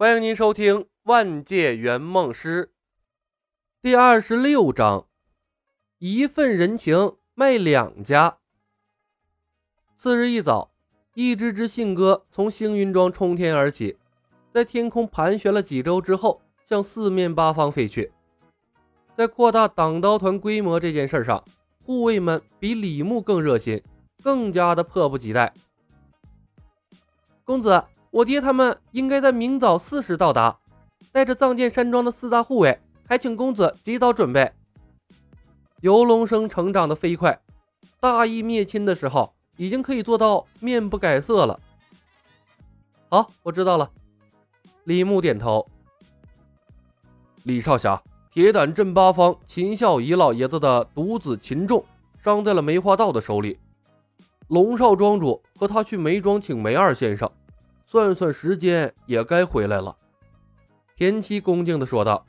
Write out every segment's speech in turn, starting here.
欢迎您收听《万界圆梦师》第二十六章：一份人情卖两家。次日一早，一只只信鸽从星云庄冲天而起，在天空盘旋了几周之后，向四面八方飞去。在扩大党刀团规模这件事上，护卫们比李牧更热心，更加的迫不及待。公子。我爹他们应该在明早四时到达，带着藏剑山庄的四大护卫，还请公子及早准备。游龙生成长的飞快，大义灭亲的时候已经可以做到面不改色了。好，我知道了。李牧点头。李少侠，铁胆镇八方秦孝仪老爷子的独子秦仲伤在了梅花道的手里，龙少庄主和他去梅庄请梅二先生。算算时间，也该回来了。田七恭敬地说道：“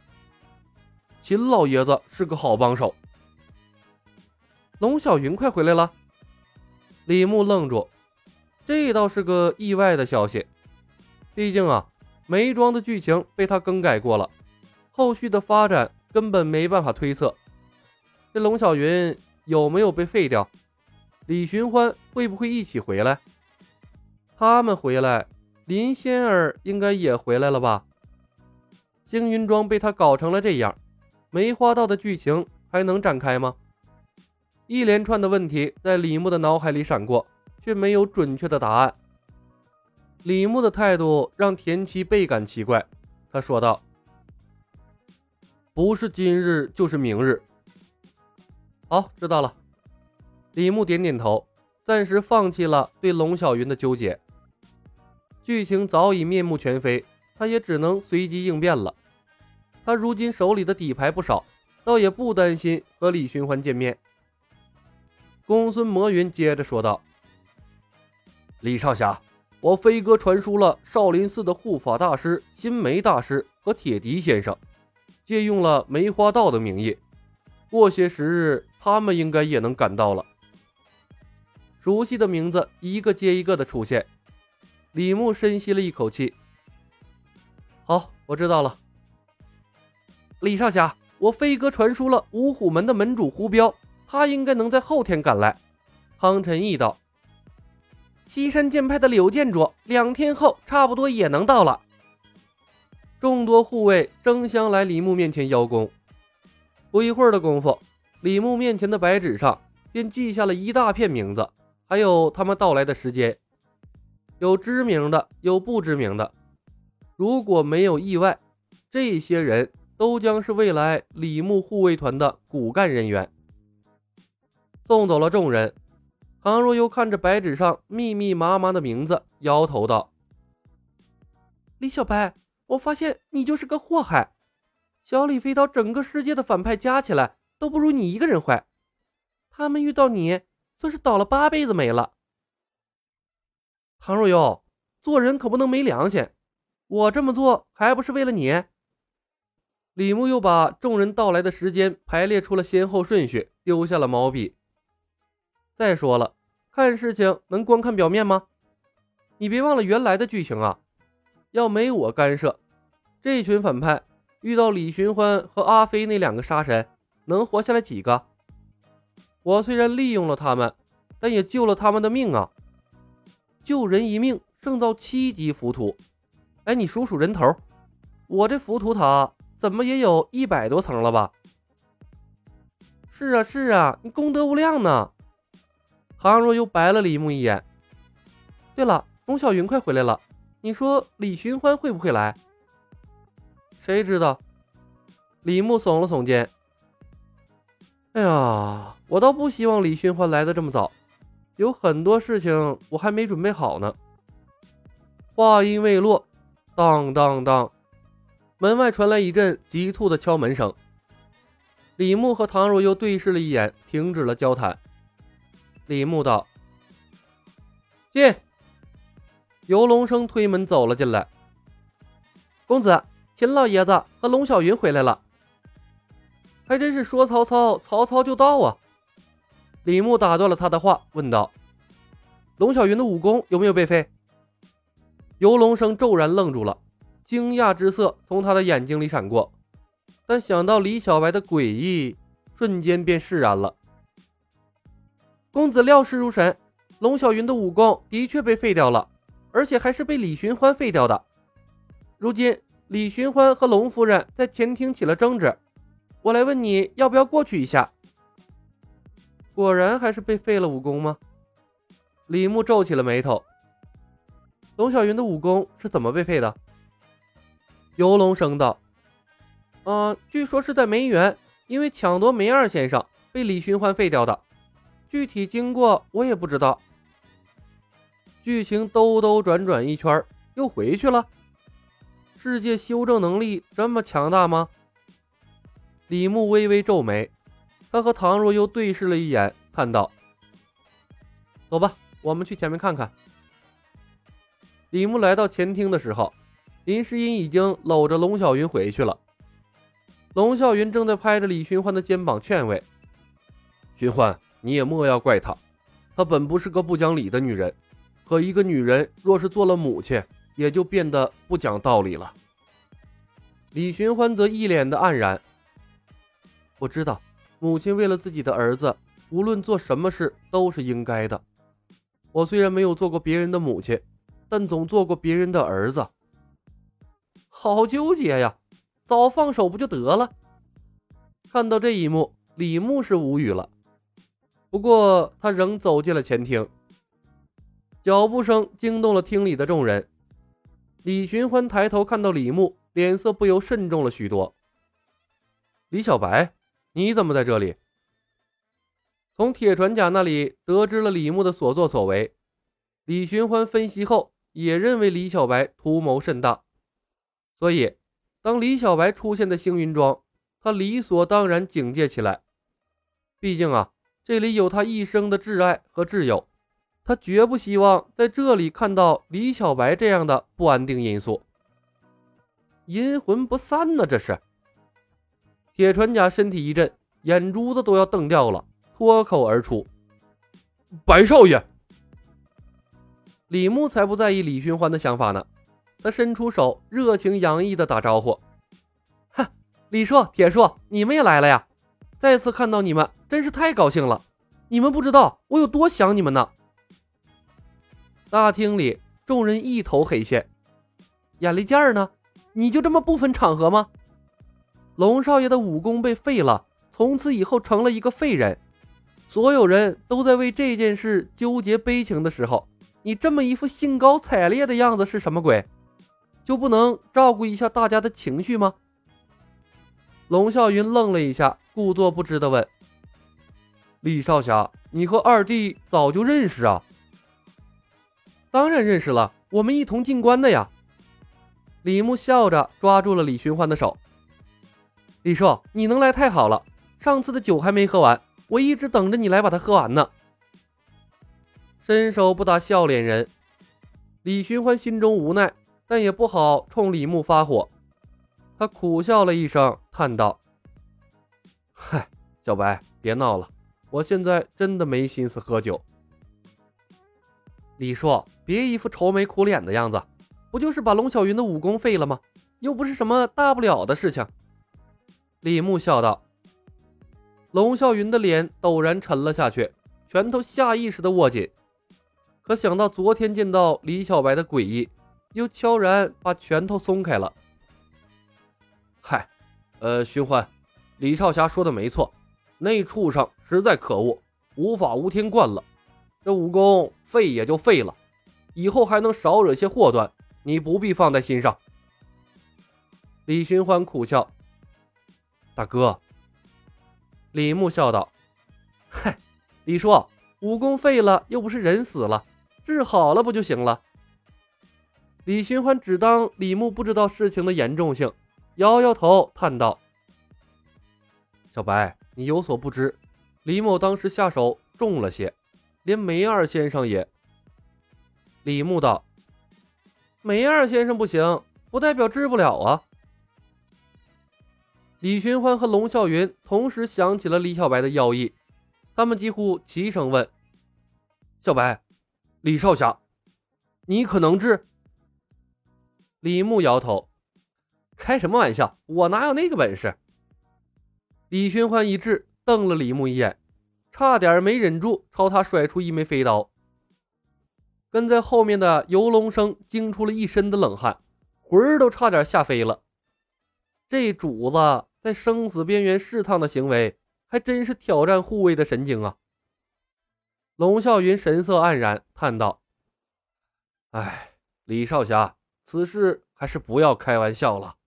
秦老爷子是个好帮手。”龙小云快回来了。李牧愣住，这倒是个意外的消息。毕竟啊，梅庄的剧情被他更改过了，后续的发展根本没办法推测。这龙小云有没有被废掉？李寻欢会不会一起回来？他们回来。林仙儿应该也回来了吧？星云庄被他搞成了这样，梅花道的剧情还能展开吗？一连串的问题在李牧的脑海里闪过，却没有准确的答案。李牧的态度让田七倍感奇怪，他说道：“不是今日就是明日。”好，知道了。李牧点点头，暂时放弃了对龙小云的纠结。剧情早已面目全非，他也只能随机应变了。他如今手里的底牌不少，倒也不担心和李寻欢见面。公孙魔云接着说道：“李少侠，我飞鸽传书了少林寺的护法大师心梅大师和铁笛先生，借用了梅花道的名义。过些时日，他们应该也能赶到了。”熟悉的名字一个接一个的出现。李牧深吸了一口气。好，我知道了。李少侠，我飞鸽传书了五虎门的门主胡彪，他应该能在后天赶来。汤臣义道。西山剑派的柳剑主，两天后差不多也能到了。众多护卫争相来李牧面前邀功。不一会儿的功夫，李牧面前的白纸上便记下了一大片名字，还有他们到来的时间。有知名的，有不知名的。如果没有意外，这些人都将是未来李牧护卫团的骨干人员。送走了众人，唐若幽看着白纸上密密麻麻的名字，摇头道：“李小白，我发现你就是个祸害。小李飞刀整个世界的反派加起来都不如你一个人坏，他们遇到你，算是倒了八辈子霉了。”唐若幽，做人可不能没良心。我这么做还不是为了你？李牧又把众人到来的时间排列出了先后顺序，丢下了毛笔。再说了，看事情能光看表面吗？你别忘了原来的剧情啊！要没我干涉，这群反派遇到李寻欢和阿飞那两个杀神，能活下来几个？我虽然利用了他们，但也救了他们的命啊！救人一命胜造七级浮屠。哎，你数数人头，我这浮屠塔怎么也有一百多层了吧？是啊，是啊，你功德无量呢。唐若又白了李牧一眼。对了，龙小云快回来了，你说李寻欢会不会来？谁知道？李牧耸了耸肩。哎呀，我倒不希望李寻欢来的这么早。有很多事情我还没准备好呢。话音未落，当当当，门外传来一阵急促的敲门声。李牧和唐若幽对视了一眼，停止了交谈。李牧道：“进。”游龙生推门走了进来。公子，秦老爷子和龙小云回来了。还真是说曹操，曹操就到啊！李牧打断了他的话，问道：“龙小云的武功有没有被废？”游龙生骤然愣住了，惊讶之色从他的眼睛里闪过，但想到李小白的诡异，瞬间便释然了。公子料事如神，龙小云的武功的确被废掉了，而且还是被李寻欢废掉的。如今李寻欢和龙夫人在前厅起了争执，我来问你要不要过去一下？果然还是被废了武功吗？李牧皱起了眉头。龙小云的武功是怎么被废的？游龙声道：“啊，据说是在梅园，因为抢夺梅二先生，被李寻欢废掉的。具体经过我也不知道。”剧情兜兜转转一圈，又回去了。世界修正能力这么强大吗？李牧微微皱眉，他和唐若悠对视了一眼，叹道：“走吧，我们去前面看看。”李牧来到前厅的时候，林诗音已经搂着龙小云回去了。龙小云正在拍着李寻欢的肩膀劝慰：“寻欢，你也莫要怪她，她本不是个不讲理的女人。可一个女人若是做了母亲，也就变得不讲道理了。”李寻欢则一脸的黯然：“我知道，母亲为了自己的儿子，无论做什么事都是应该的。我虽然没有做过别人的母亲。”但总做过别人的儿子，好纠结呀！早放手不就得了？看到这一幕，李牧是无语了。不过他仍走进了前厅，脚步声惊动了厅里的众人。李寻欢抬头看到李牧，脸色不由慎重了许多。李小白，你怎么在这里？从铁船甲那里得知了李牧的所作所为，李寻欢分析后。也认为李小白图谋甚大，所以当李小白出现在星云庄，他理所当然警戒起来。毕竟啊，这里有他一生的挚爱和挚友，他绝不希望在这里看到李小白这样的不安定因素。阴魂不散呢？这是铁船甲身体一震，眼珠子都要瞪掉了，脱口而出：“白少爷。”李牧才不在意李寻欢的想法呢，他伸出手，热情洋溢的打招呼：“哼，李硕、铁硕，你们也来了呀！再次看到你们，真是太高兴了。你们不知道我有多想你们呢。”大厅里，众人一头黑线，眼力见儿呢？你就这么不分场合吗？龙少爷的武功被废了，从此以后成了一个废人，所有人都在为这件事纠结悲情的时候。你这么一副兴高采烈的样子是什么鬼？就不能照顾一下大家的情绪吗？龙啸云愣了一下，故作不知的问：“李少侠，你和二弟早就认识啊？”“当然认识了，我们一同进关的呀。”李牧笑着抓住了李寻欢的手：“李硕，你能来太好了，上次的酒还没喝完，我一直等着你来把它喝完呢。”伸手不打笑脸人，李寻欢心中无奈，但也不好冲李牧发火。他苦笑了一声，叹道：“嗨，小白，别闹了，我现在真的没心思喝酒。”李硕，别一副愁眉苦脸的样子，不就是把龙小云的武功废了吗？又不是什么大不了的事情。”李牧笑道。龙啸云的脸陡然沉了下去，拳头下意识的握紧。可想到昨天见到李小白的诡异，又悄然把拳头松开了。嗨，呃，寻欢，李少侠说的没错，那畜生实在可恶，无法无天惯了。这武功废也就废了，以后还能少惹些祸端，你不必放在心上。李寻欢苦笑：“大哥。”李牧笑道：“嗨，李叔，武功废了又不是人死了。”治好了不就行了？李寻欢只当李牧不知道事情的严重性，摇摇头叹道：“小白，你有所不知，李某当时下手重了些，连梅二先生也。”李牧道：“梅二先生不行，不代表治不了啊。”李寻欢和龙啸云同时想起了李小白的要义，他们几乎齐声问：“小白。”李少侠，你可能治？李牧摇头，开什么玩笑？我哪有那个本事？李寻欢一滞，瞪了李牧一眼，差点没忍住朝他甩出一枚飞刀。跟在后面的游龙生惊出了一身的冷汗，魂儿都差点吓飞了。这主子在生死边缘试探的行为，还真是挑战护卫的神经啊！龙啸云神色黯然，叹道：“哎，李少侠，此事还是不要开玩笑了。”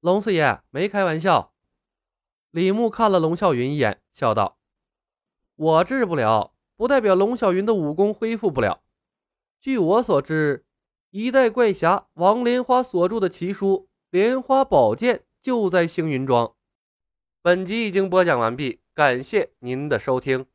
龙四爷没开玩笑。李牧看了龙啸云一眼，笑道：“我治不了。”不代表龙啸云的武功恢复不了。据我所知，一代怪侠王莲花所著的奇书《莲花宝剑》就在星云庄。本集已经播讲完毕，感谢您的收听。